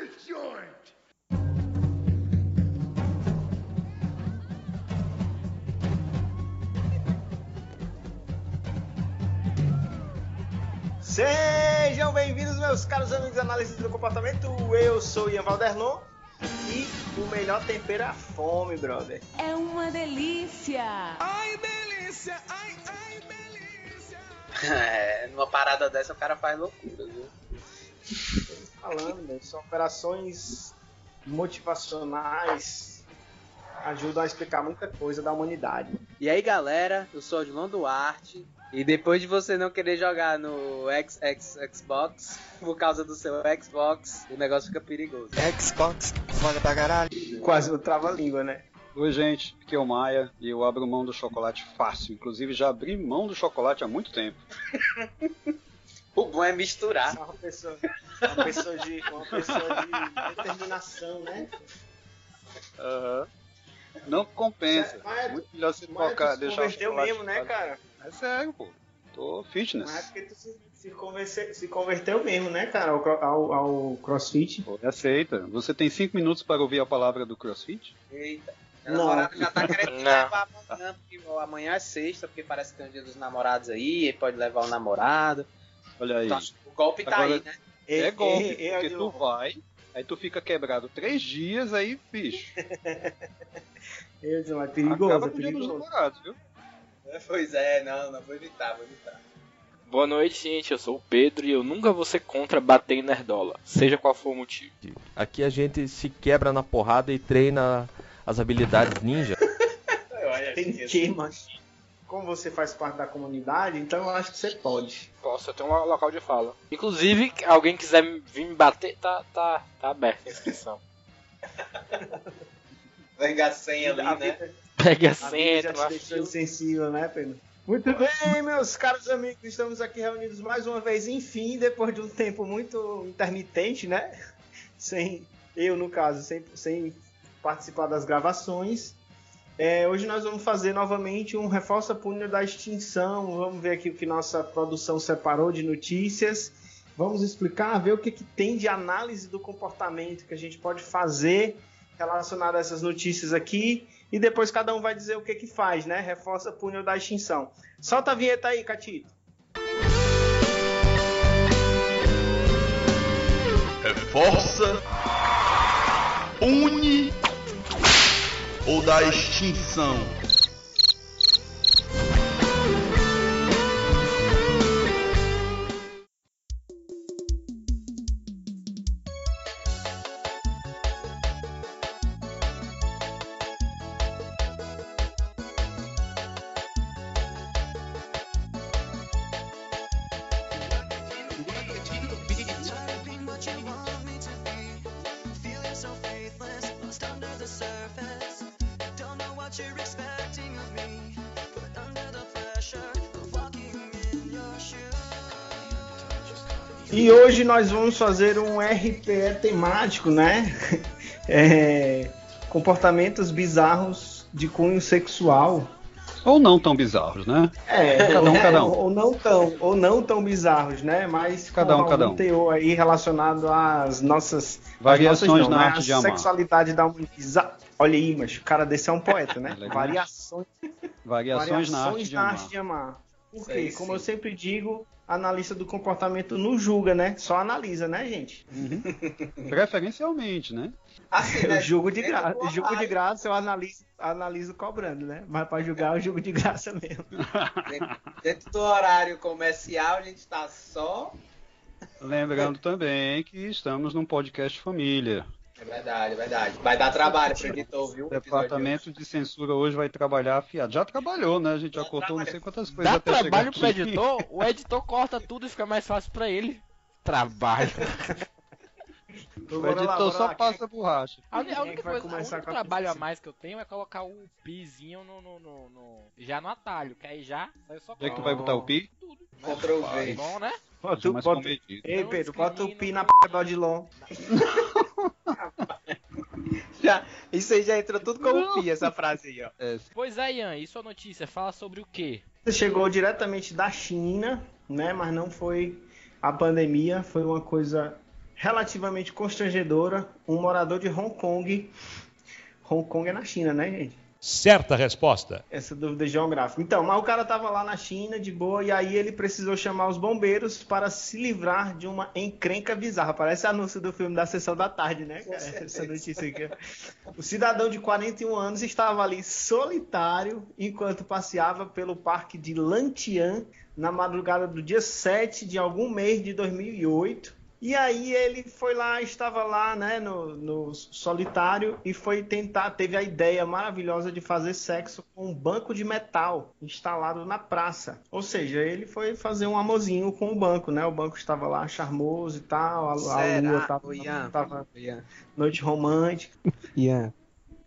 this joint! Sejam bem-vindos, meus caros amigos analistas do comportamento. Eu sou Ian Valderlon e o melhor tempero é a fome, brother. É uma delícia! Ai, delícia! Ai, ai, delícia! É, numa parada dessa o cara faz loucura? Falando, né? são operações motivacionais, ajudam a explicar muita coisa da humanidade. E aí galera, eu sou o Odilon Duarte. E depois de você não querer jogar no XX Xbox por causa do seu Xbox, o negócio fica perigoso. Xbox, foda pra caralho. Quase o trava-língua, né? Oi, gente, aqui é o Maia e eu abro mão do chocolate fácil. Inclusive, já abri mão do chocolate há muito tempo. O bom é misturar. Uma pessoa, uma pessoa, de, uma pessoa de determinação, né? Aham. Não compensa. Mas- muito melhor você tu se deixar o converteu chocolate mesmo, né, cara? É sério, pô. Tô fitness. Mas é porque tu se, se, converse- se converteu mesmo, né, cara, ao, ao, ao crossfit. Pô, aceita. Você tem cinco minutos para ouvir a palavra do CrossFit? Eita. A Não. namorada já tá querendo Não. levar amanhã, porque amanhã é sexta, porque parece que tem o dia dos namorados aí, ele pode levar o namorado. Olha aí. Então, o golpe tá Agora- aí, né? É golpe, Ei, ei, porque tu vai, aí tu fica quebrado três dias, aí, bicho, Dilma, é perigoso, acaba é perigoso. namorados, viu? Pois é, não, não vou evitar, vou evitar. Boa noite, gente. Eu sou o Pedro e eu nunca vou ser contra bater em nerdola, seja qual for o motivo. Aqui a gente se quebra na porrada e treina as habilidades ninja. Olha, Tem que, mas como você faz parte da comunidade, então eu acho que você pode. Posso, eu tenho um local de fala. Inclusive, alguém quiser vir me bater, tá, tá, tá aberta a inscrição. Pega a senha ali, A né? vida- Pegue a senha, já te insensível, né, Pedro? Muito bem, meus caros amigos, estamos aqui reunidos mais uma vez, enfim, depois de um tempo muito intermitente, né? Sem, eu no caso, sem, sem participar das gravações. É, hoje nós vamos fazer novamente um Reforça Punho da Extinção. Vamos ver aqui o que nossa produção separou de notícias. Vamos explicar, ver o que, que tem de análise do comportamento que a gente pode fazer relacionado a essas notícias aqui. E depois cada um vai dizer o que que faz, né? Reforça punho da extinção. Solta a vinheta aí, Catito. Reforça, une ou da extinção. Nós vamos fazer um RPE temático, né? É, comportamentos bizarros de cunho sexual. Ou não tão bizarros, né? É, Cada um, é, cada um. Ou não tão, ou não tão bizarros, né? Mas Cada um, cada um. teor aí relacionado às nossas Variações às nossas, não, na né? arte A de amar. sexualidade da humanidade. Olha aí, mas o cara desse é um poeta, né? Elegante. Variações, Variações, na arte de amar. arte de amar. Porque, como sim. eu sempre digo, analista do comportamento não julga, né? Só analisa, né, gente? Preferencialmente, né? Assim, Eu né? julgo de graça, julgo de graça, eu analiso, analiso cobrando, né? Mas pra julgar, eu julgo de graça mesmo. Dentro, dentro do horário comercial, a gente tá só. Lembrando também que estamos num podcast família. É verdade, é verdade. Vai dar trabalho pro editor, viu? O departamento de censura hoje vai trabalhar afiado. Já trabalhou, né? A gente já cortou não sei quantas coisas Dá até chegar trabalho pro editor, o editor corta tudo e fica mais fácil pra ele. Trabalho. O editor só passa borracha. A, a é única coisa, o único a trabalho a mais que eu tenho é colocar o pizinho no, no, no- no- já no atalho, que aí já sai só Onde é que tu vai botar o pi? tudo. Ctrl V. bom, né? Bota, o- Mais bota, comedido. ei, Então, Pedro, bota o pi na p do Odilon. Já, isso aí já entrou tudo como pi, essa frase aí, ó. É, Pois é, Ian, e sua notícia fala sobre o quê? Chegou diretamente da China, né? Mas não foi a pandemia, foi uma coisa relativamente constrangedora, um morador de Hong Kong. Hong Kong é na China, né, gente? Certa resposta. Essa dúvida geográfica. Então, mas o cara tava lá na China de boa e aí ele precisou chamar os bombeiros para se livrar de uma encrenca bizarra. Parece anúncio do filme da sessão da tarde, né, cara? Essa notícia aqui. O cidadão de 41 anos estava ali solitário enquanto passeava pelo parque de Lantian na madrugada do dia 7 de algum mês de 2008. E aí ele foi lá, estava lá, né, no, no, solitário e foi tentar, teve a ideia maravilhosa de fazer sexo com um banco de metal instalado na praça. Ou seja, ele foi fazer um amorzinho com o banco, né? O banco estava lá charmoso e tal, a, a lua tava, Ian, tava Ian, noite romântica. Ian.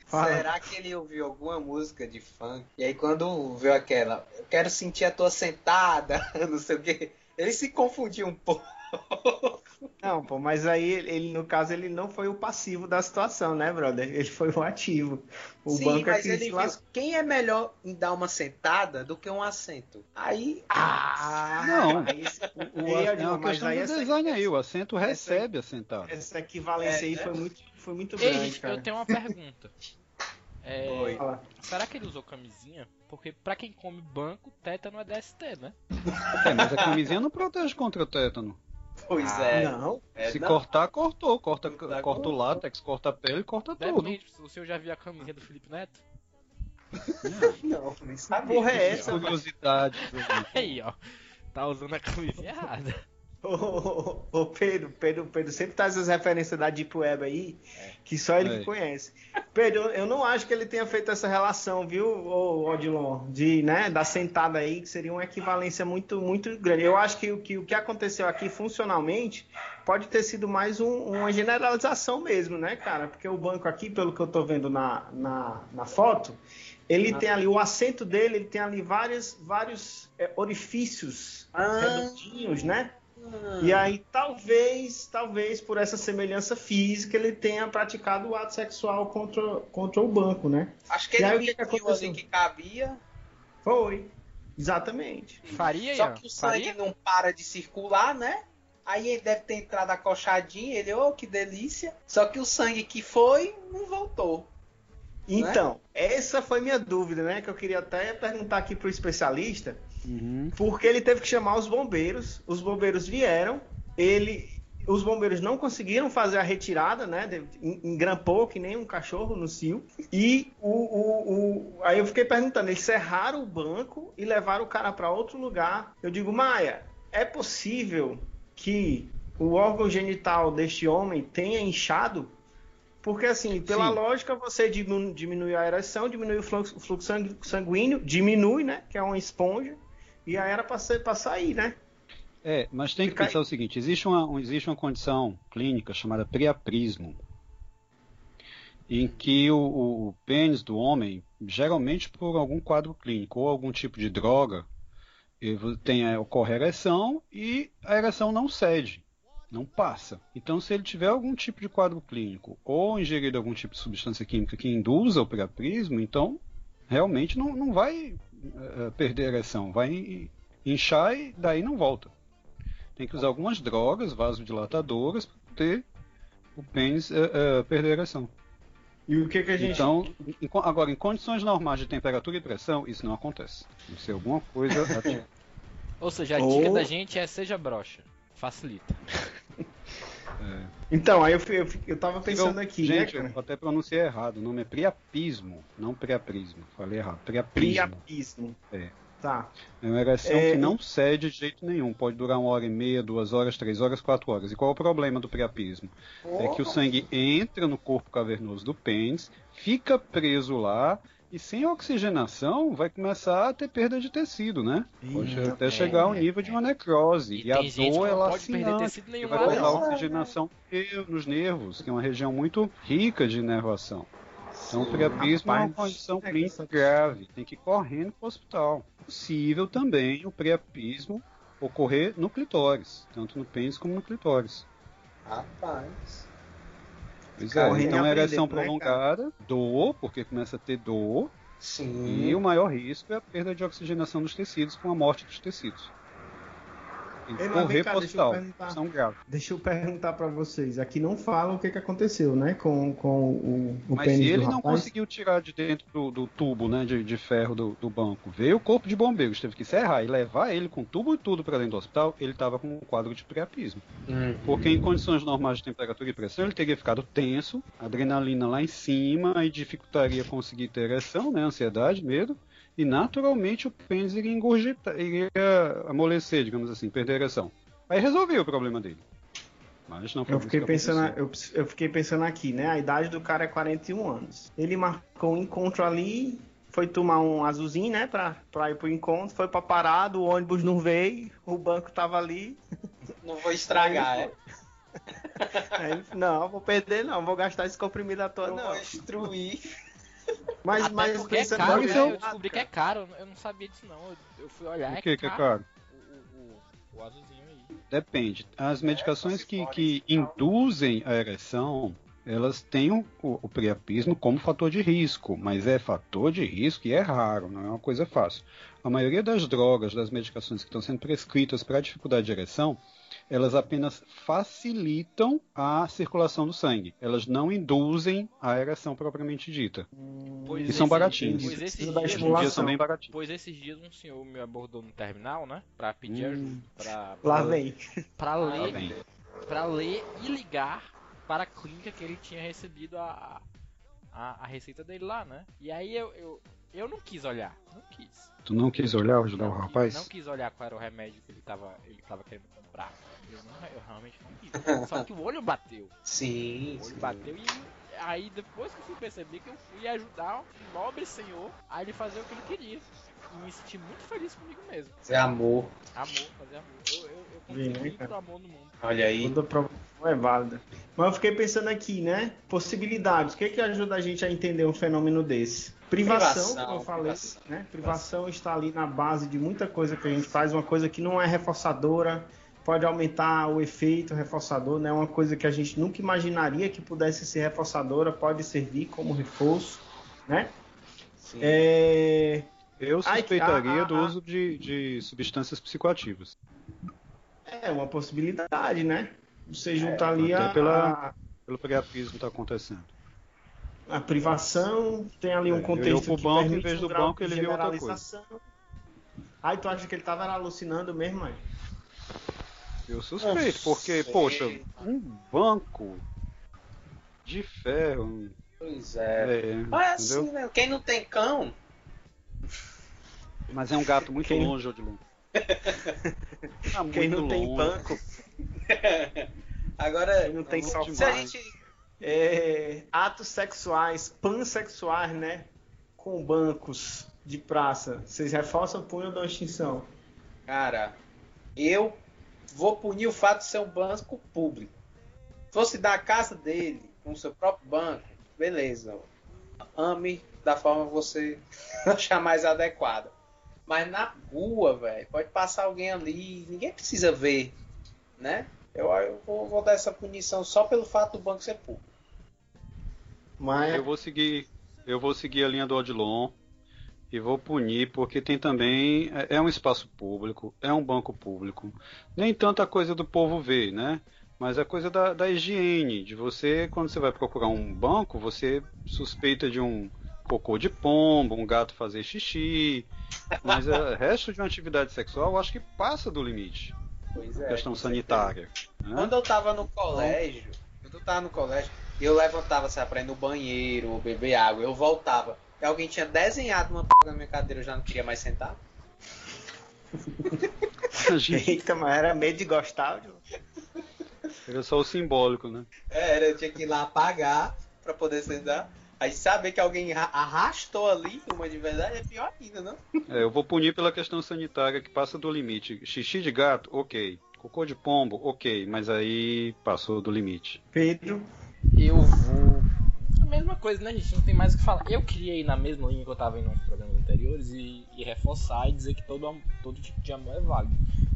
Fala. Será que ele ouviu alguma música de funk? E aí quando viu aquela, eu quero sentir a tua sentada, não sei o que, ele se confundiu um pouco. Não, pô, mas aí ele, no caso, ele não foi o passivo da situação, né, brother? Ele foi o ativo. O Sim, banco é mas que ele viu quem é melhor em dar uma sentada do que um assento. Aí, Ah, Não. aí esse- O, Ei, é uma questão aí do essa- design aí, o assento recebe assentado. Essa equivalência É, aí né? foi muito, foi muito Ei, grande, cara. eu tenho uma pergunta. É, Oi. Será que ele usou camisinha? Porque pra quem come banco, tétano é DST, né? É, mas a camisinha não protege contra o tétano. Pois Ah, é. Não, é, Se não. cortar, cortou. Corta, Cortar, corta o látex, corta a pele, corta tudo. Depende, o senhor já viu a camisinha do Felipe Neto? não, nem sabia. porra é essa? Curiosidade. Aí, ó. Tá usando a camisinha errada. Ô, ô, ô, ô, Pedro, Pedro, Pedro sempre traz as referências da Deep Web aí, que só ele É. que conhece. Pedro, eu- não acho que ele tenha feito essa relação, viu, ô, Odilon, de, né, da sentada aí, que seria uma equivalência muito, muito grande. Eu acho que, o que o que aconteceu aqui funcionalmente pode ter sido mais um- uma generalização mesmo, né, cara? Porque o banco aqui, pelo que eu tô vendo na, na, na foto, ele tem ali, o assento dele, ele tem ali vários, vários é, orifícios Ah. redondinhos, né? E aí, talvez, talvez por essa semelhança física, ele tenha praticado o ato sexual contra, contra o banco, né? Acho que E aí, ele o que que ali cabia, Foi. Exatamente. Faria, só que o sangue Faria? não para de circular, né? Aí ele deve ter entrado acochadinho, ele, oh, que delícia. Só que o sangue que foi, não voltou. Então, essa foi minha dúvida, né? Que eu queria até perguntar aqui pro especialista. Uhum. Porque ele teve que chamar os bombeiros, os bombeiros vieram, ele, os bombeiros não conseguiram fazer a retirada, né? Engrampou que nem um cachorro no cio. E o, o, o- aí eu fiquei perguntando, eles cerraram o banco e levaram o cara para outro lugar. Eu digo, Maia, é possível que o órgão genital deste homem tenha inchado? Porque assim, pela Sim. lógica, você diminu- diminui a ereção, diminui o fluxo, o fluxo sangu- sanguíneo, diminui, né? Que é uma esponja. E aí era pra sair, né? É, mas tem que pensar o seguinte: existe uma, um- existe uma condição clínica chamada priaprismo, em que o, o- pênis do homem, geralmente por algum quadro clínico ou algum tipo de droga, tem a, ocorre a ereção e a ereção não cede, não passa. Então, se ele tiver algum tipo de quadro clínico ou ingerido algum tipo de substância química que induza o priaprismo, então realmente não, não vai eh, perder a ereção, vai inchar e daí não volta. Tem que usar algumas drogas vasodilatadoras para ter o pênis eh, eh, perder a ereção. E o que que a gente. Então, em agora, em condições normais de temperatura e pressão, isso não acontece. Tem que ser alguma coisa. Ou seja, a Ou- dica da gente é seja broxa. Facilita. Então, aí eu, eu, eu tava pensando Eu- aqui, gente, né, eu até pronunciei errado. O nome é priapismo, não priaprismo. Falei errado. Priaprismo. Priapismo. É. Tá. É uma ereção É, que não cede de jeito nenhum. Pode durar uma hora e meia, duas horas, três horas, quatro horas. E qual é o problema do priapismo? É que o sangue entra no corpo cavernoso do pênis, fica preso lá e sem oxigenação vai começar a ter perda de tecido, né? Pode até chegar ao nível de uma necrose. E E, a dor é não pode perder tecido nenhum vai a não. oxigenação nos nervos, que é uma região muito rica de inervação. Então, o priapismo é uma condição é clínica grave, tem que ir correndo para o hospital. Possível também o priapismo ocorrer no clitóris, tanto no pênis como no clitóris. Rapaz. Pois é, Correndo e então, ereção aprendendo, né, prolongada, dor, porque começa a ter dor, Sim. e o maior risco é a perda de oxigenação dos tecidos com a morte dos tecidos. Ei, mas Correr deixa eu perguntar. Deixa eu perguntar pra vocês. Aqui não fala o que, que aconteceu, né? Com, com o, o Mas pênis ele do não rapaz. conseguiu tirar de dentro do, do tubo, né, de, de ferro do, do banco. Veio o corpo de bombeiros, teve que serrar e levar ele com tubo e tudo para dentro do hospital. Ele estava com um quadro de priapismo. Porque em condições normais de temperatura e pressão, ele teria ficado tenso, adrenalina lá em cima, aí dificultaria conseguir ter ereção, né, ansiedade, medo. E naturalmente o pênis iria engurgitar, iria amolecer, digamos assim, perder a ereção. Aí resolveu o problema dele. Mas não foi Eu fiquei, que pensando, eu, eu fiquei pensando aqui, né? A idade do cara é 41 anos. Ele marcou um encontro ali, foi tomar um azulzinho, né? Pra, pra ir pro encontro, foi pra parada, o ônibus não veio, o banco tava ali. Não vou estragar, é? Aí não, vou perder não, vou gastar esse comprimido à toa, Eu não. vou destruir. Mas, Até mas porque é pensando caro, né? eu- Eu descobri que é caro, eu não sabia disso não. Eu, eu fui olhar, O que, que é caro? O, o, o azulzinho aí. Depende. As medicações que, que induzem a ereção, elas têm o, o, o priapismo como fator de risco, mas é fator de risco e é raro, não é uma coisa fácil. A maioria das drogas, das medicações que estão sendo prescritas para dificuldade de ereção, elas apenas facilitam a circulação do sangue. Elas não induzem a ereção propriamente dita. Pois E são baratinhos. Pois esses, dias, estimulação. são bem baratinhos. pois esses dias um senhor me abordou no terminal, né? Pra pedir Hum. ajuda. Pra, Lá pra- vem. Pra Lá ler, vem. pra ler e ligar para a clínica que ele tinha recebido a, a, a receita dele lá, né? E aí eu, eu, eu não quis olhar, não quis. Tu não quis olhar, ajudar o Não quis- rapaz? Não quis olhar qual era o remédio que ele tava, ele tava querendo comprar. Eu, não, eu realmente não quis. Só que o olho bateu. Sim. O olho bateu e aí depois que eu fui perceber que eu fui ajudar um nobre senhor a ele fazer o que ele queria. E me senti muito feliz comigo mesmo. É amor. Amor, fazer amor. Eu, eu, né, pro amor no mundo. Olha aí. Toda provocação é válida. Mas eu fiquei pensando aqui, né? Possibilidades. O que, que ajuda a gente a entender um fenômeno desse? Privação, Privação, como eu falei. privação. né? Privação está ali na base de muita coisa que a gente faz, uma coisa que não é reforçadora, pode aumentar o efeito reforçador, né? Uma coisa que a gente nunca imaginaria que pudesse ser reforçadora, pode servir como reforço, né? Sim. É, Eu suspeitaria ah, ah, do ah. uso de, de substâncias psicoativas. é uma possibilidade, né? Você junta ali até a, pela- Pelo priapismo que está acontecendo. a, a privação, tem ali um É, ele contexto olhou pro que banco, em permite vez um do grau banco, de ele viu outra generalização. Ai, tu acha que ele tava alucinando mesmo, mãe? Eu suspeito, porque, sei. poxa, um banco de ferro. Pois é. É, Mas assim, entendeu? né? Quem não tem cão, Mas é um gato muito Quem- longe, Odilon. Tá Quem não tem longe. banco, agora. quem não tem é Se a gente. é, atos sexuais, pansexuais, né? Com bancos de praça. Vocês reforçam o punho ou dão extinção? Cara, eu vou punir o fato de ser um banco público. Se fosse da casa dele, com o seu próprio banco, beleza. Ame da forma que você achar mais adequada. Mas na rua, velho, pode passar alguém ali, ninguém precisa ver, né? Eu, eu vou, vou dar essa punição só pelo fato do banco ser público. Mas Eu vou seguir, eu vou seguir a linha do Odilon e vou punir porque tem também é é um espaço público, é um banco público. Nem tanta coisa do povo ver, né? Mas a coisa da, da higiene, de você quando você vai procurar um banco, você suspeita de um cocô de pombo, um gato fazer xixi, mas o resto de uma atividade sexual eu acho que passa do limite, Pois é. questão sanitária. né? Quando eu tava no colégio, quando eu tava no colégio, eu levantava, sabe, pra ir no banheiro beber água, eu voltava. E alguém tinha desenhado uma p na minha cadeira, eu já não queria mais sentar. Eita, mas era medo de gostar. viu? Era só o simbólico, né? É, Era, eu tinha que ir lá apagar pra poder sentar. Aí saber que alguém ra- arrastou ali uma de verdade é pior ainda, não? É, eu vou punir pela questão sanitária que passa do limite. Xixi de gato, ok. Cocô de pombo, ok. Mas aí passou do limite. Pedro, Eu vou. Mesma coisa, né, gente? Não tem mais o que falar. Eu ir na mesma linha que eu tava indo nos programas anteriores e, e reforçar e dizer que todo, todo tipo de amor é válido.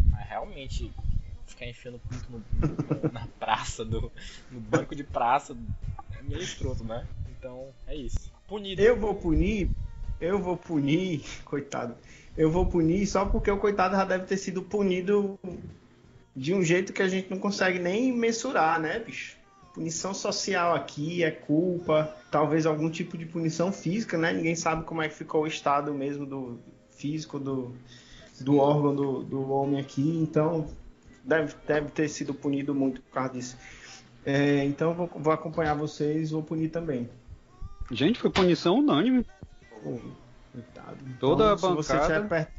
Mas realmente, ficar enfiando pinto no, no- na praça, do, no banco de praça, é meio escroto, né? Então, é isso. Punido. eu vou punir, eu vou punir, coitado. Eu vou punir só porque o coitado já deve ter sido punido de um jeito que a gente não consegue nem mensurar, né, bicho? Punição social aqui é culpa, talvez algum tipo de punição física, né? Ninguém sabe como é que ficou o estado mesmo do físico do, do órgão do, do homem aqui, então deve, deve ter sido punido muito por causa disso. É, então vou, vou acompanhar vocês, vou punir também. Gente, foi punição unânime. Coitado. Toda a se você bancada- estiver perto,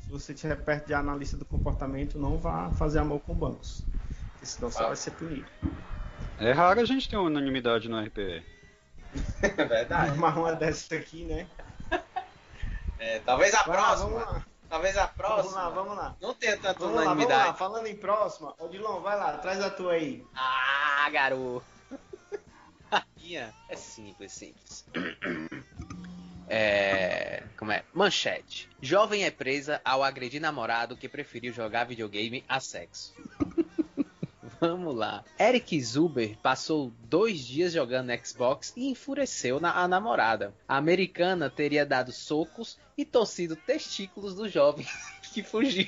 se você estiver perto de analista do comportamento, não vá fazer amor com bancos. Porque senão você vai ser punido. É raro a gente ter uma unanimidade no RPE. É verdade. Armar uma dessa aqui, né? É, talvez a Vai próxima. vamos lá. Talvez a Vamos próxima. lá, vamos lá. Não tenha tanta Vamos lá, vamos unanimidade. lá. Falando em próxima, Odilon, vai lá, traz a tua aí. Ah, garoto. A minha é simples, simples. É. Como é? Manchete. Jovem é presa ao agredir namorado que preferiu jogar videogame a sexo. Vamos lá. Eric Zuber passou dois dias jogando Xbox e enfureceu na, a namorada. A americana teria dado socos e torcido testículos do jovem que fugiu.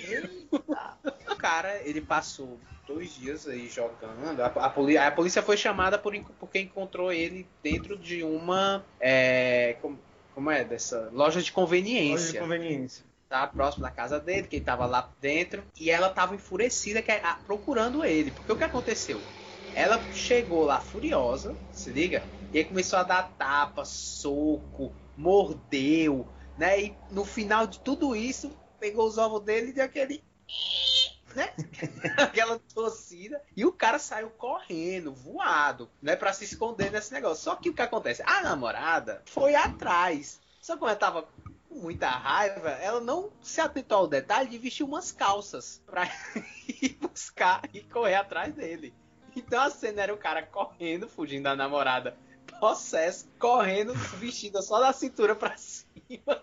o cara, ele passou dois dias aí jogando. A, a, poli- a polícia foi chamada por, porque encontrou ele dentro de uma. É, como, como é? Dessa loja de Loja de conveniência conveniência. Tá próximo da casa dele, que ele tava lá dentro, e ela tava enfurecida que- ah, procurando ele. Porque o que aconteceu? Ela chegou lá furiosa, se liga, e aí começou a dar tapa, soco, mordeu, né? E no final de tudo isso, pegou os ovos dele e deu aquele. Né? Aquela torcida. E o cara saiu correndo, voado, né? Pra se esconder nesse negócio. Só que o que acontece? A namorada foi atrás. Só que ela tava muita raiva, ela não se atentou ao detalhe de vestir umas calças pra ir buscar e correr atrás dele. Então a cena era o cara correndo, fugindo da namorada, possesso, correndo, vestida só da cintura pra cima.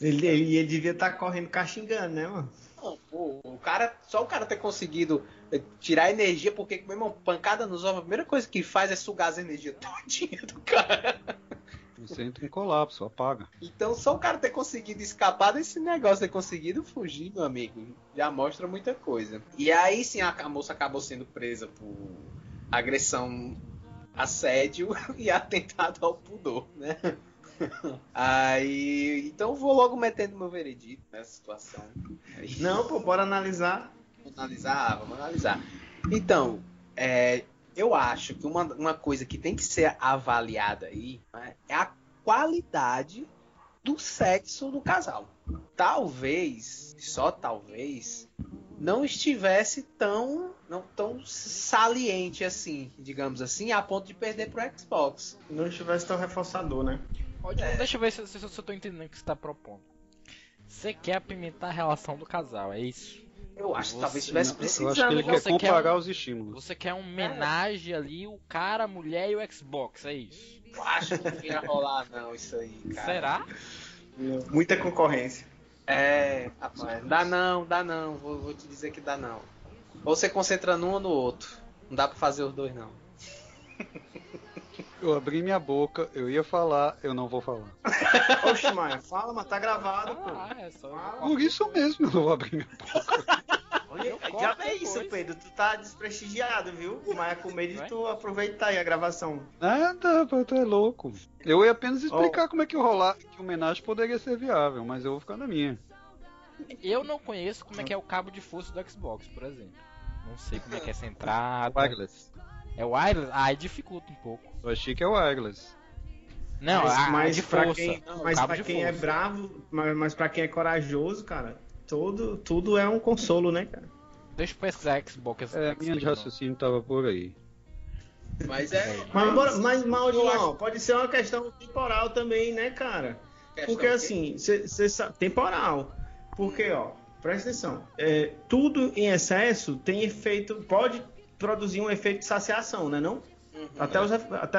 Ele, ele, ele devia estar correndo caxingando, né, mano? Não, pô, o cara, só o cara ter conseguido eh, tirar energia, porque, meu irmão, pancada nos ovos, a primeira coisa que faz é sugar as energias todinha do cara. Você entra em colapso, apaga. Então, só o cara ter conseguido escapar desse negócio, ter conseguido fugir, meu amigo, já mostra muita coisa. E aí sim a, moça acabou sendo presa por agressão, assédio e atentado ao pudor, né? Aí, então eu vou logo metendo meu veredito nessa situação. Aí- Não, pô, bora analisar. Vamos analisar, vamos analisar. Então, é, eu acho que uma, uma coisa que tem que ser avaliada aí né, é a qualidade do sexo do casal. Talvez, só talvez, não estivesse tão, não tão saliente assim, digamos assim, a ponto de perder pro Xbox. Não estivesse tão reforçador, né? Pode, Deixa eu ver se, se, se eu tô entendendo o que você tá propondo. Você quer apimentar a relação do casal, é isso? Eu acho que talvez estivesse Eu precisando. acho que ele quer você quer comparar um- os estímulos. Você quer um homenagem ali, o cara, a mulher e o Xbox, é isso? Eu acho que não ia rolar não isso aí, cara. Será? Muita concorrência. É, rapaz, dá não, dá não. Vou, vou te dizer que dá não. Ou você concentra num ou no outro. Não dá pra fazer os dois, não. Eu abri minha boca, eu ia falar, eu não vou falar. Oxe, Maia, fala, mas tá gravado, pô. Ah, é só. Por isso mesmo eu não vou abrir minha boca. Olha, Eu já é isso, depois. Pedro. Tu tá desprestigiado, viu? O Maia com medo de tu aproveitar aí a gravação. Nada, pô, tu é louco. Eu ia apenas explicar como é que o rolar, que o homenagem poderia ser viável, mas eu vou ficar na minha. Eu não conheço como é que é o cabo de força do Xbox, por exemplo. Não sei como é que é essa entrada. Wireless. É wireless? Ah, aí dificulta um pouco. Eu achei que é wireless. Não, mas, a, a mas de pra força. quem, Não, mas pra de quem é força. bravo, mas, mas pra quem é corajoso, cara, todo, tudo é um consolo, né, cara? Deixa eu pesquisar Xbox. É, a linha de raciocínio tava por aí. Mas é. Mas, mas, mas não, pode ser uma questão temporal também, né, cara? Questão Porque que- assim, cê, cê sabe, temporal. Porque, ó, presta atenção. é, tudo em excesso tem efeito, pode produzir um efeito de saciação, né não? Uhum. Até, os, ref- até,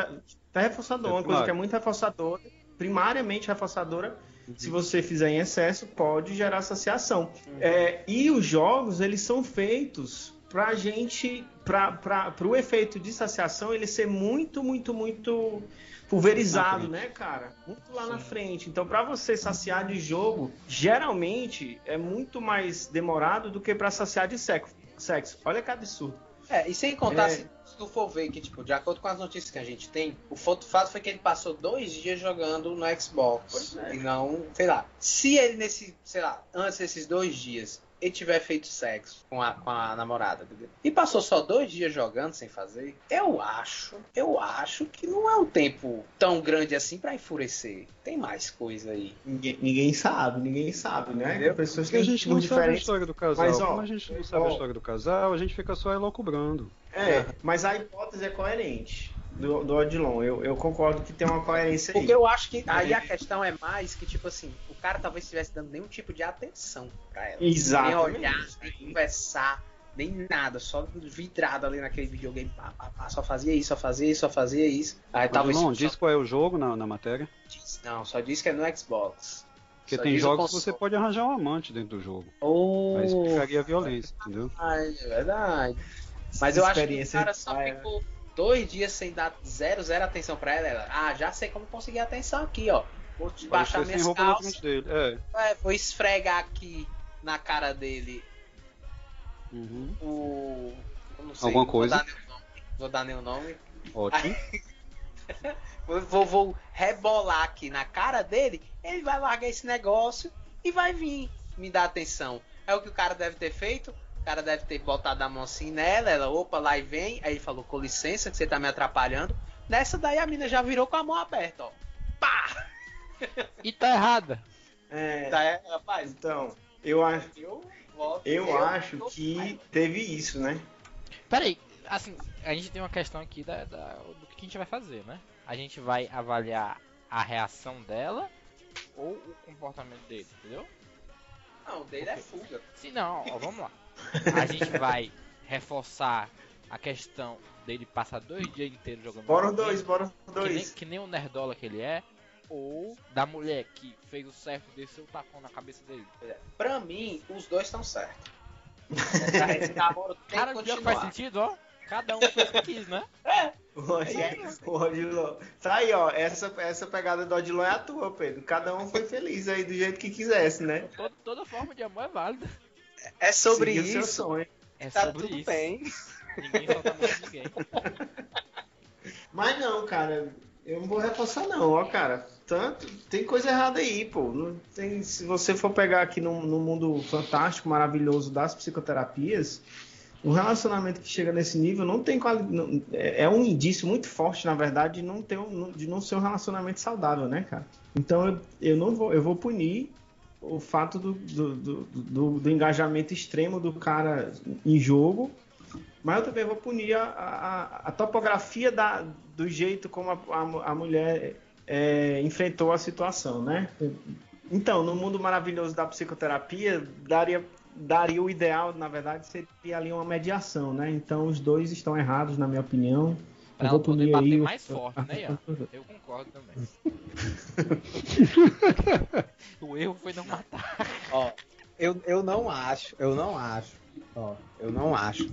até reforçador, É uma coisa claro. que é muito reforçadora, primariamente reforçadora, se você fizer em excesso, pode gerar saciação. É, e os jogos, eles são feitos pra gente, para o efeito de saciação, ele ser muito, muito, muito pulverizado, né, cara? Muito lá na frente. Então, para você saciar de jogo, geralmente é muito mais demorado do que para saciar de sexo. sexo. Olha que absurdo. É, e sem contar, É. se tu for ver que, tipo, de acordo com as notícias que a gente tem, o fato, fato foi que ele passou dois dias jogando no Xbox. É. E não, sei lá. Se ele nesse, sei lá, antes desses dois dias, ele tiver feito sexo com a, com a namorada, entendeu? E passou só dois dias jogando sem fazer, eu acho, eu acho que não é um tempo tão grande assim pra enfurecer. Tem mais coisa aí. Ninguém, ninguém sabe, ninguém sabe, né? Entendeu? Pessoas Porque a gente não sabe a história do casal. Mas, ó, Como a gente não sabe ó, a história do casal, a gente fica só elocubrando. É, mas a hipótese é coerente do, do Odilon. Eu, eu concordo que tem uma coerência aí. Porque eu acho que aí a questão é mais que, tipo assim, o cara talvez estivesse dando nenhum tipo de atenção pra ela. Nem Exatamente. olhar, nem conversar, nem nada, só vidrado ali naquele videogame, pá, pá, pá, só fazia isso, só fazia isso, só fazia isso. Aí talvez. não, só- diz qual é o jogo na, na matéria. diz- Não, só diz que é no Xbox. Porque Só tem diz jogos que você pode arranjar um amante dentro do jogo. Oh, Aí explicaria a violência, entendeu? Ai, é verdade. Mas eu acho que o cara só ficou dois dias sem dar zero, zero atenção pra ela. ela. Ah, já sei como conseguir atenção aqui, ó. Vou te baixar minhas calças. dele. É. É, vou esfregar aqui na cara dele Uhum. o. sei, Alguma coisa. Vou dar nenhum nome. Vou dar nenhum nome. Ótimo. Vou, vou, vou rebolar aqui na cara dele. Ele vai largar esse negócio e vai vir me dar atenção. É o que o cara deve ter feito. O cara deve ter botado a mão assim nela. Ela, opa, lá e vem. Aí ele falou: com licença, que você tá me atrapalhando. Nessa daí a mina já virou com a mão aberta, ó. Pá! E tá errada. É, Tá, é, rapaz. então, eu acho, Eu, voto, eu acho que teve isso, né? Peraí, assim, a gente tem uma questão aqui da, da- do que a gente vai fazer, né? A gente vai avaliar a reação dela ou o comportamento dele, entendeu? Não, o dele é fuga. Se não, ó, vamos lá. A gente vai reforçar a questão dele passar dois dias inteiros jogando Bora os dois, bora os que nem, dois. que nem o nerdola que ele é, ou da mulher que fez o certo e desceu o tacão na cabeça dele. Pra mim, os dois estão certos. Cara, pior que faz sentido, ó. Cada um fez o que quis, né? O Odilon- o Odilon. Tá aí, ó. Essa, essa pegada do Odilon é a tua, Pedro. Cada um foi feliz aí do jeito que quisesse, né? Todo- toda forma de amor é válida. É sobre Seguir isso. sonho. É Tá sobre tudo isso. bem. Ninguém solta a mão de ninguém. Mas não, cara, eu não vou reforçar não, ó, cara. Tanto, tem coisa errada aí, pô. Não tem, se você for pegar aqui no, no mundo fantástico, maravilhoso das psicoterapias, um relacionamento que chega nesse nível não tem não- é, é um indício muito forte, na verdade, de não ter um, de não ser um relacionamento saudável, né, cara? Então eu, eu não vou, eu vou punir o fato do, do, do, do- do engajamento extremo do cara em jogo mas eu também vou punir a, a- a topografia da- do jeito como a, a- a mulher é, enfrentou a situação, né? Então, no mundo maravilhoso da psicoterapia, daria, daria o ideal, na verdade, seria ali uma mediação, né? Então, os dois estão errados, na minha opinião. Pra Eu ela poder bater mais forte, né, Ian? Eu concordo também. o erro foi não matar. Ó, eu, eu não acho, eu não acho, ó, eu não acho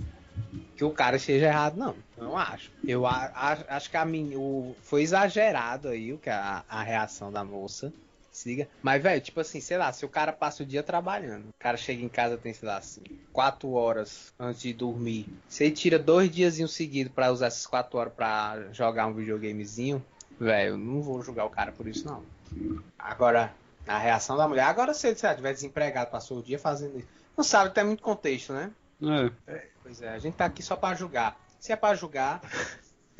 que o cara esteja errado, não. Eu não acho. Eu a- a- acho que a mim, o, foi exagerado aí o que a, a reação da moça. Siga. Mas, velho, tipo assim, sei lá, se o cara passa o dia trabalhando, o cara chega em casa, tem, sei lá, assim, quatro horas antes de dormir. Se ele tira dois diazinhos seguidos pra usar essas quatro horas pra jogar um videogamezinho, velho, não vou julgar o cara por isso, não. Agora, a reação da mulher. Agora, se ele se ela tiver desempregado, passou o dia fazendo isso. Não sabe, tem muito contexto, né? É. Pois é, a gente tá aqui só pra julgar. Se é pra julgar.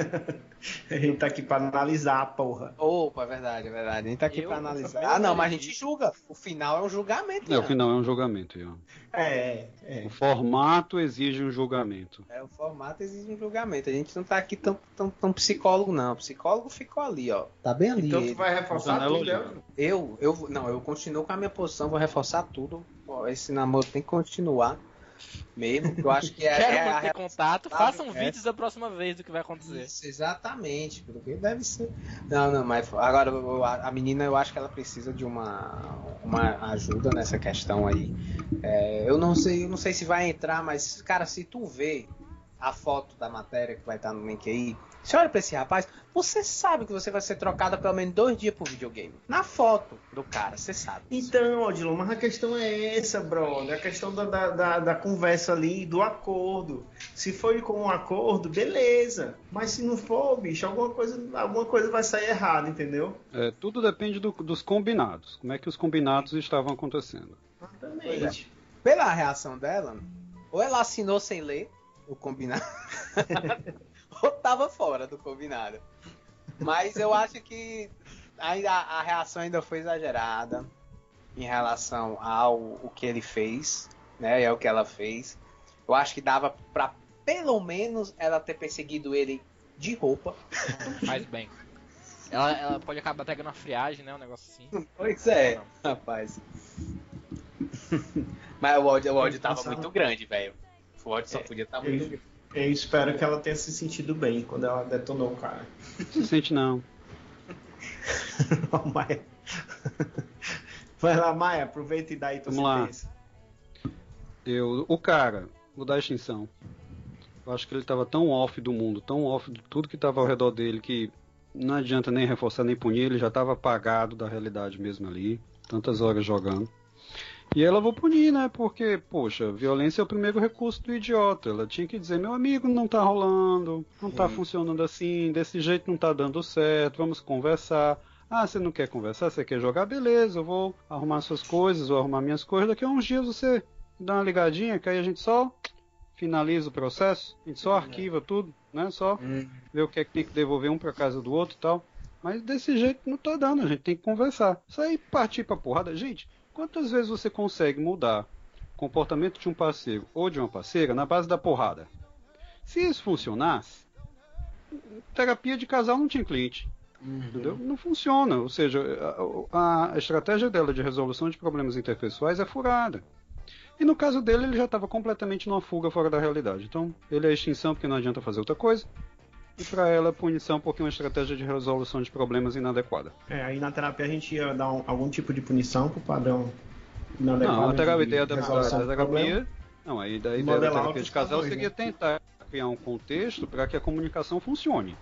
A gente tá aqui pra analisar a porra. Opa, é verdade, é verdade. A gente tá aqui Eu- pra analisar. Ah, não, mas a gente julga. O final é um julgamento. É, o Ian. final é um julgamento, Ian. É, é. O formato exige um julgamento. É, o formato exige um julgamento. A gente não tá aqui tão, tão, tão psicólogo, não. O psicólogo ficou ali, ó. Tá bem ali. Então tu vai reforçar Janela tudo. Elvio? Eu, eu, não, eu continuo com a minha posição, vou reforçar tudo. Esse namoro tem que continuar. Mesmo, eu acho que é, Quero é manter contato, façam é. vídeos da próxima vez do que vai acontecer. Isso, exatamente, porque deve ser. Não, não, mas agora a menina eu acho que ela precisa de uma, uma ajuda nessa questão aí. É, eu não sei, eu não sei se vai entrar, mas cara, se tu vê a foto da matéria que vai estar no link aí, você olha pra esse rapaz, você sabe que você vai ser trocada pelo menos dois dias por videogame. Na foto do cara, você sabe. Então, Odilon, mas a questão é essa, brother. A questão da, da, da, da conversa ali, do acordo. Se for com um acordo, beleza. Mas se não for, bicho, alguma coisa, alguma coisa vai sair errada, entendeu? É, tudo depende do- dos combinados. Como é que os combinados estavam acontecendo? Exatamente. Pela reação dela, ou ela assinou sem ler o combinado, ou tava fora do combinado. Mas eu acho que ainda a reação ainda foi exagerada em relação ao o que ele fez, né? É o que ela fez. Eu acho que dava pra pelo menos ela ter perseguido ele de roupa. Faz bem. Ela, ela pode acabar pegando uma friagem, né? Um negócio assim. Pois é, rapaz. Mas o ódio, o ódio tava Passava- muito grande, velho. O ódio só É, podia estar muito Eu, grande. Eu espero que ela tenha se sentido bem quando ela detonou o cara. Se sente não. Maia. Vai lá, Maia, aproveita e dá aí tua Vamos lá. sentença. Eu, o cara, vou dar extinção. Eu acho que ele estava tão off do mundo, tão off de tudo que estava ao redor dele, que não adianta nem reforçar nem punir, ele já estava apagado da realidade mesmo ali, tantas horas jogando. E ela vou punir, né? Porque, poxa, violência é o primeiro recurso do idiota. Ela tinha que dizer, meu amigo, não tá rolando, não tá funcionando assim, desse jeito não tá dando certo, vamos conversar. Ah, você não quer conversar, você quer jogar? Beleza, eu vou arrumar suas coisas, vou arrumar minhas coisas. Daqui a uns dias você dá uma ligadinha, que aí a gente só finaliza o processo, a gente só arquiva tudo, né? Só ver o que é que tem que devolver um pra casa do outro e tal. Mas desse jeito não tá dando, a gente tem que conversar. Isso aí partir pra porrada. Gente, quantas vezes você consegue mudar o comportamento de um parceiro ou de uma parceira na base da porrada? Se isso funcionasse, terapia de casal não tinha cliente. Entendeu? Não funciona. Ou seja, a, a estratégia dela de resolução de problemas interpessoais é furada. E no caso dele, ele já estava completamente numa fuga fora da realidade. Então, ele é extinção porque não adianta fazer outra coisa. E para ela, punição porque é uma estratégia de resolução de problemas inadequada. É, aí na terapia a gente ia dar um- algum tipo de punição pro padrão inadequado. Não, a terapia, de da, da do problema. terapia. Não, a ideia, a ideia da terapia de casal seria né? tentar criar um contexto para que a comunicação funcione.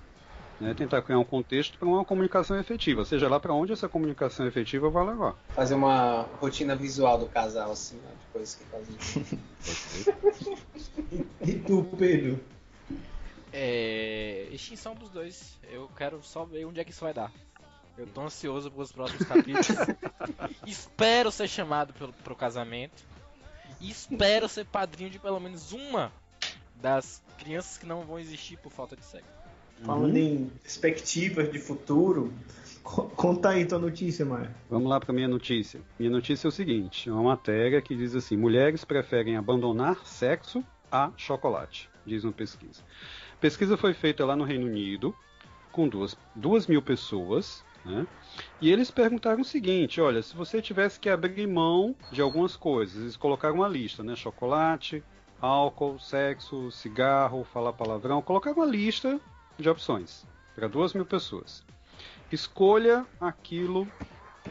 Né? Tentar criar um contexto para uma comunicação efetiva, seja lá para onde essa comunicação efetiva vai levar. Fazer uma rotina visual do casal, assim, né? De coisas que fazem. E tu, Pedro? É. Extinção dos dois. Eu quero só ver onde é que isso vai dar. Eu tô ansioso pelos próximos capítulos. espero ser chamado pelo, pro casamento. E espero ser padrinho de pelo menos uma das crianças que não vão existir por falta de sexo. Falando Uhum. em perspectivas de futuro, co- conta aí tua notícia, Maia. Vamos lá para minha notícia. Minha notícia é o seguinte: é uma matéria que diz assim: mulheres preferem abandonar sexo a chocolate, diz uma pesquisa. Pesquisa foi feita lá no Reino Unido com duas, duas mil pessoas. Né? E eles perguntaram o seguinte: olha, se você tivesse que abrir mão de algumas coisas, eles colocaram uma lista, né? Chocolate, álcool, sexo, cigarro, falar palavrão, colocaram uma lista de opções para duas mil pessoas. Escolha aquilo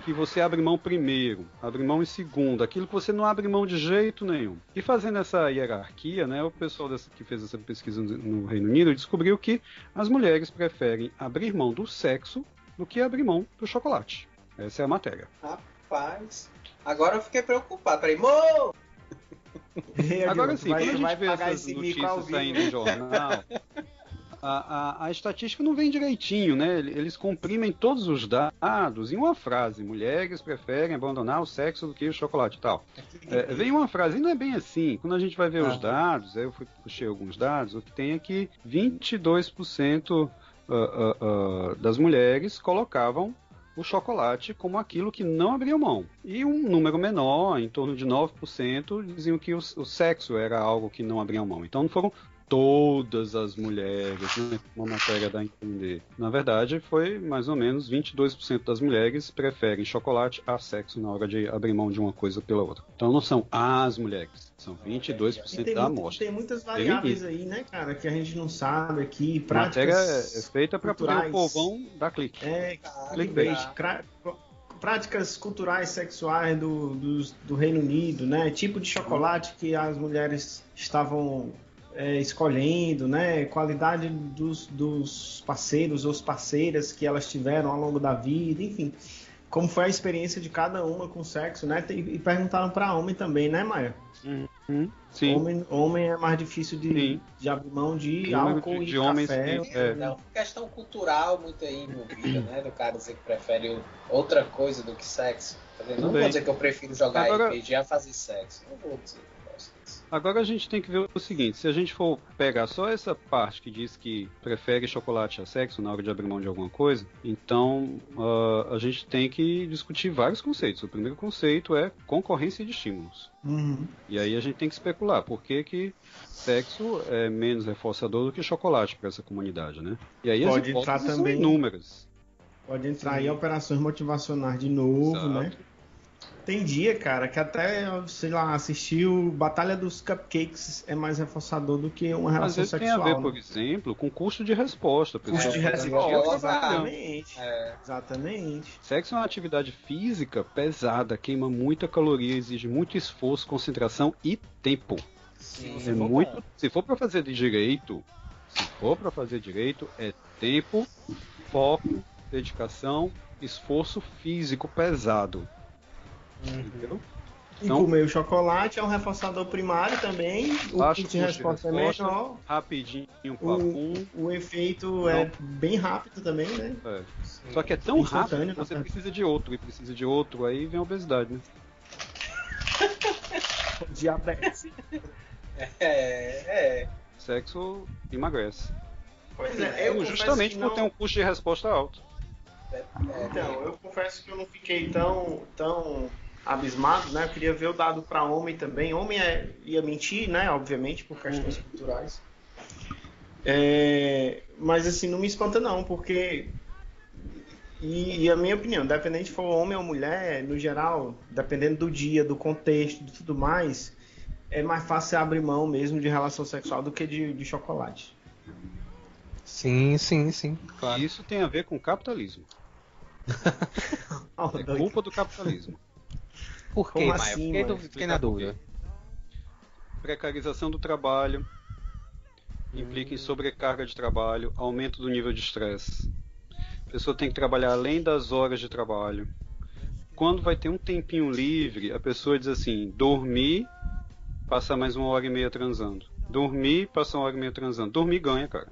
que você abre mão primeiro, abre mão em segundo, aquilo que você não abre mão de jeito nenhum. E fazendo essa hierarquia, né, o pessoal dessa- que fez essa pesquisa no no Reino Unido descobriu que as mulheres preferem abrir mão do sexo do que abrir mão do chocolate. Essa é a matéria. Rapaz. Agora eu fiquei preocupado. Peraí, mo! Agora sim, quando a gente vê essas notícias saindo em jornal, a, a, a estatística não vem direitinho, né? Eles comprimem todos os dados em uma frase. Mulheres preferem abandonar o sexo do que o chocolate e tal. É, vem uma frase, e não é bem assim. Quando a gente vai ver os dados, aí eu fui, puxei alguns dados, o que tem é que 22% ah, ah, ah, das mulheres colocavam o chocolate como aquilo que não abriam mão. E um número menor, em torno de 9%, diziam que o, o sexo era algo que não abriam mão. Então não foram todas as mulheres, né? Uma matéria dá a entender. Na verdade, foi mais ou menos 22% das mulheres preferem chocolate a sexo na hora de abrir mão de uma coisa pela outra. Então não são as mulheres, são E 22% tem, da amostra. tem muitas variáveis aí, né, cara, que a gente não sabe aqui. A matéria é Práticas feita para poder o culturais. povão dar clique. É, Clickbait. clickbait, cra- práticas culturais sexuais do, dos- do Reino Unido, né? Tipo de chocolate que as mulheres estavam é, escolhendo, né? Qualidade dos, dos parceiros ou parceiras que elas tiveram ao longo da vida, enfim. Como foi a experiência de cada uma com sexo, né? E e perguntaram para homem também, né, Maia? Uhum. Sim. Homem, homem é mais difícil de, Sim. de abrir mão de Sim, álcool de- e de homens café. que- é. Não, questão cultural muito aí envolvida, né? Do cara dizer que prefere outra coisa do que sexo. Tá? Não vou dizer que eu prefiro jogar Agora- RPG a fazer sexo. Não vou dizer Agora a gente tem que ver o seguinte: se a gente for pegar só essa parte que diz que prefere chocolate a sexo na hora de abrir mão de alguma coisa, então ah, a gente tem que discutir vários conceitos. O primeiro conceito é concorrência de estímulos. Uhum. E aí a gente tem que especular por que, que sexo é menos reforçador do que chocolate para essa comunidade, né? E aí Pode as hipóteses entrar são também- inúmeras. Pode entrar aí operações motivacionais de novo, Exato. né? Tem dia, cara, que até, sei lá, assistir o Batalha dos Cupcakes é mais reforçador do que uma Às relação vezes tem sexual. a ver, né? por exemplo, com custo de resposta. Custo de resposta, exatamente. É, Exatamente. Sexo é uma atividade física pesada, queima muita caloria, exige muito esforço, concentração e tempo. sim. É for muito. bom. Se for para fazer de direito, se for para fazer direito, é tempo, foco, dedicação, esforço físico pesado. Entendeu? E Então- comer o chocolate é um reforçador primário também. O Baixo custo de resposta é menor. Rapidinho, O, papum. o efeito é bem rápido também, né? É. Só que é tão rápido que você né? precisa de outro, e precisa de outro, aí vem a obesidade, né? Diabetes. É, é. Sexo emagrece. Pois é, eu confesso Justamente por não- ter um custo de resposta alto. é, Então, eu confesso que eu não fiquei tão, tão abismado, né? Eu queria ver o dado para homem também. Homem é- ia mentir, né? Obviamente, por questões culturais. É, mas assim, não me espanta não, porque. E, e a minha opinião, dependendo se for homem ou mulher, no geral, dependendo do dia, do contexto, de tudo mais, é mais fácil você abrir mão mesmo de relação sexual do que de, de chocolate. Sim, sim, sim. E isso tem a ver com capitalismo. É culpa do capitalismo. Por quê, Como Maia? assim, fiquei, mano? fiquei na dúvida. Precarização do trabalho implica em sobrecarga de trabalho, aumento do nível de estresse. A pessoa tem que trabalhar além das horas de trabalho. Quando vai ter um tempinho livre, a pessoa diz assim: dormir, passar mais uma hora e meia transando. Dormir, passar uma hora e meia transando. Dormir ganha, cara.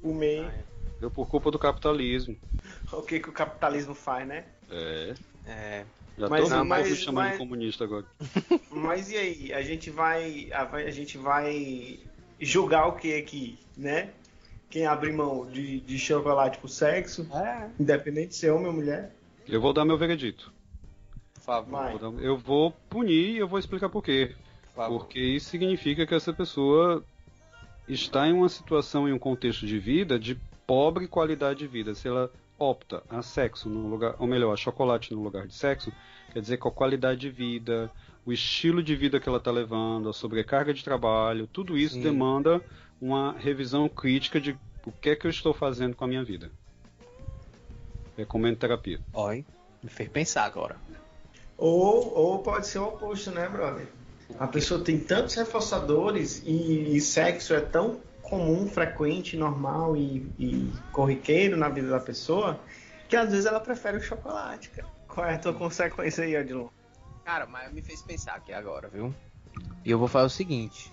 Comer. Deu por culpa do capitalismo. O que, que o capitalismo faz, né? É. É, Já Mas- tô mas- me chamando mas- de comunista agora. Mas e aí? A gente vai. A, a gente vai julgar o que aqui, né? Quem abre mão de, de chocolate pro sexo, é. independente de ser homem ou mulher, Eu vou dar meu veredito. Por favor. vai. Vou dar- Eu vou punir e eu vou explicar por quê. Por. Porque isso significa que essa pessoa está em uma situação, em um contexto de vida de pobre qualidade de vida. Se ela opta a sexo no lugar, ou melhor, a chocolate no lugar de sexo, quer dizer que a qualidade de vida, o estilo de vida que ela está levando, a sobrecarga de trabalho, tudo isso Sim. demanda uma revisão crítica de o que é que eu estou fazendo com a minha vida. Recomendo terapia. Ó, hein? Me fez pensar agora. Ou, ou pode ser o oposto, né, brother? A pessoa tem tantos reforçadores e, e sexo é tão comum, frequente, normal e, e corriqueiro na vida da pessoa que às vezes ela prefere o chocolate, cara. Qual é a tua consequência aí, Odilon? Cara, mas me fez pensar aqui agora, viu? E eu vou fazer o seguinte.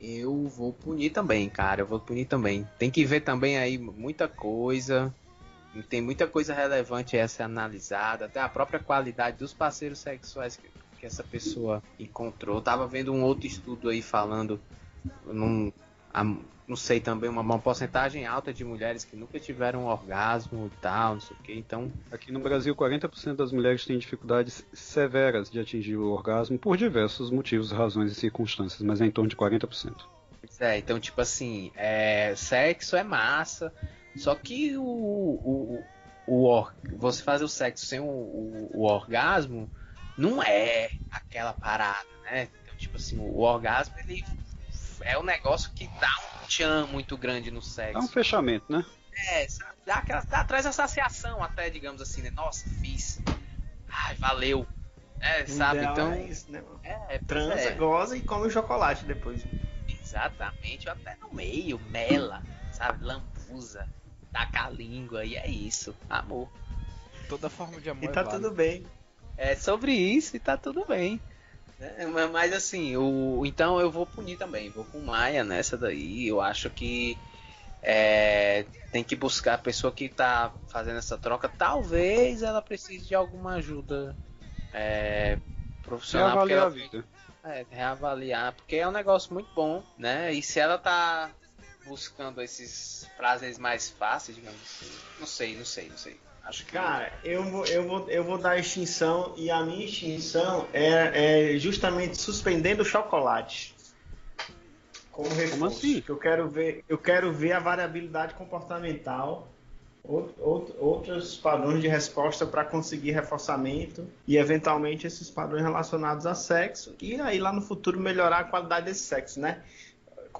Eu vou punir também, cara. Eu vou punir também. Tem que ver também aí muita coisa. Tem muita coisa relevante a ser analisada. Até a própria qualidade dos parceiros sexuais que, que essa pessoa encontrou. Eu tava vendo um outro estudo aí falando. Num, a- não sei também, uma, uma porcentagem alta de mulheres que nunca tiveram um orgasmo e tal, não sei o que. Então, Aqui no Brasil, 40% das mulheres têm dificuldades severas de atingir o orgasmo por diversos motivos, razões e circunstâncias, mas é em torno de 40%. Pois É, então, tipo assim, é, sexo é massa, só que o, o, o or- você fazer o sexo sem o, o, o orgasmo não é aquela parada, né? Então, tipo assim, o, orgasmo ele é um negócio que dá um tchan muito grande no É um sexo. fechamento, né? É, sabe? Dá, aquela, dá, traz essa saciação até, digamos assim, né? Nossa, fiz. Ai, valeu. É, sabe? Ideal Então, é isso, né, é, pois Transa, é. goza e come o chocolate depois. Exatamente, até no meio, mela, sabe? Lambuza, taca a língua, e é isso. Amor. Toda forma de amor E é tá válida. tudo bem. É sobre isso e tá tudo bem. Né? Mas- assim, o, então eu vou punir também, vou com Maia nessa daí. Eu acho que é, tem que buscar a pessoa que tá fazendo essa troca. Talvez ela precise de alguma ajuda é, profissional. porque avaliar a ela- vida. é, reavaliar, porque é um negócio muito bom, né? E se ela tá buscando esses prazeres mais fáceis, digamos assim, não sei, não sei, não sei. Acho que Cara, eu vou, eu vou, eu vou dar extinção e a minha extinção é, é justamente suspendendo o chocolate. Como reforço. assim? Que Eu quero ver, eu quero ver a variabilidade comportamental, out- out- outros padrões de resposta para conseguir reforçamento e eventualmente esses padrões relacionados a sexo e aí lá no futuro melhorar a qualidade desse sexo, né?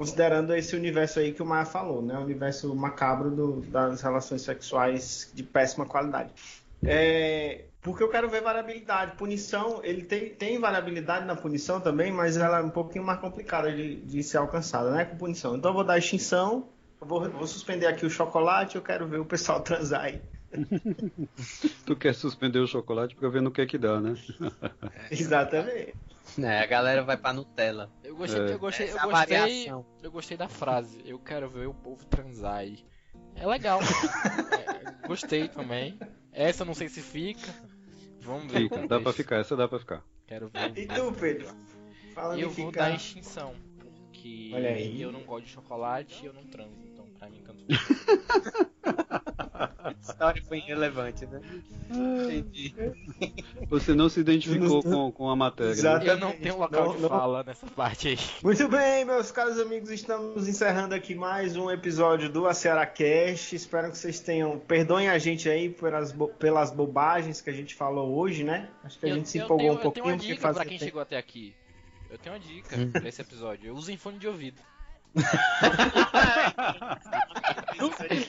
Considerando esse universo aí que o Maia falou, né? O universo macabro do- das relações sexuais de péssima qualidade. É, porque eu quero ver variabilidade. Punição, ele tem, tem variabilidade na punição também, mas ela é um pouquinho mais complicada de, de ser alcançada, né? Com punição. Então eu vou dar extinção, vou, vou suspender aqui o chocolate, eu quero ver o pessoal transar aí. Tu quer suspender o chocolate pra ver no que é que dá, né? Exatamente. Né, a galera vai pra Nutella. Eu gostei, É. eu gostei, eu Essa gostei, variação. eu gostei da frase. Eu quero ver o povo transar aí. É legal. É, gostei também. Essa eu não sei se fica. Vamos ver. Fica, dá pra ficar, essa dá pra ficar. Quero ver. E tu, Pedro? Falando Eu vou ficar- dar extinção. Porque Olha aí. eu não gosto de chocolate e eu não transo. Então pra mim tanto faz. A história foi irrelevante, né? Entendi. Você não se identificou não- com, com a matéria. né? Exato. Eu não tenho local Não, de não. fala nessa parte aí. Muito bem, meus caros amigos, estamos encerrando aqui mais um episódio do Aceara Cast. Espero que vocês tenham. Perdoem a gente aí pelas, bo- pelas bobagens que a gente falou hoje, né? Acho que a Eu, gente se empolgou tenho, um eu tenho pouquinho uma dica pra quem tempo. chegou até aqui. Eu tenho uma dica Hum. pra esse episódio. Usem fone de ouvido.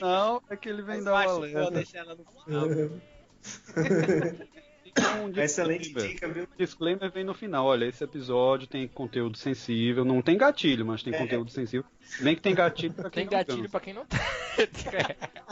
Não, é que ele vem dar um alerta. ela no final. Então, um Excelente disclaimer. dica, viu? O disclaimer vem no final. Olha, esse episódio tem conteúdo sensível. Não tem gatilho, mas tem É. conteúdo sensível. Nem que tem gatilho pra quem Tem não gatilho cansa. pra quem não tem.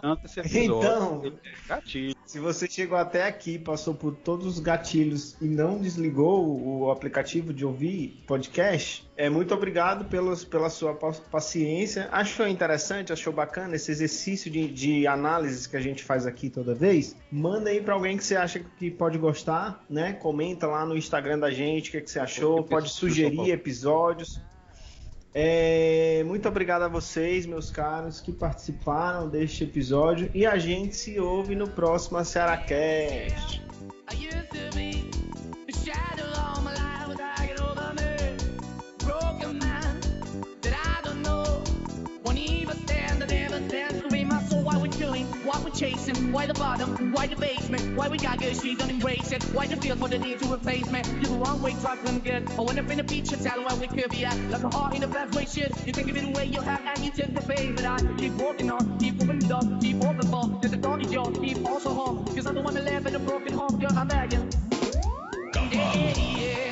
Tanto esse episódio. Então- tem gatilho. Se você chegou até aqui, passou por todos os gatilhos e não desligou o aplicativo de ouvir podcast, é muito obrigado pelos, pela sua pa- paciência. Achou interessante, achou bacana esse exercício de, de análise que a gente faz aqui toda vez? Manda aí pra alguém que você acha que pode gostar, né? Comenta lá no Instagram da gente o que, que você achou, pode sugerir episódios. É, muito obrigado a vocês, meus caros, que participaram deste episódio. E a gente se ouve no próximo Cearacast. Chasing, why the bottom, why the basement, why we got good, she don't embrace it. Why the feel for the need to replace me? You're the wrong way, try to good. I went up in the feature, telling where we could be at. Like a heart in a best way, shit. You can give it away, you have, and you tend to pay. But I keep walking on, keep moving the dog, keep open ball. There's a dog is yours, keep also home. Cause I'm the one that live in a broken home, girl, I'm begging. Yeah, yeah, yeah.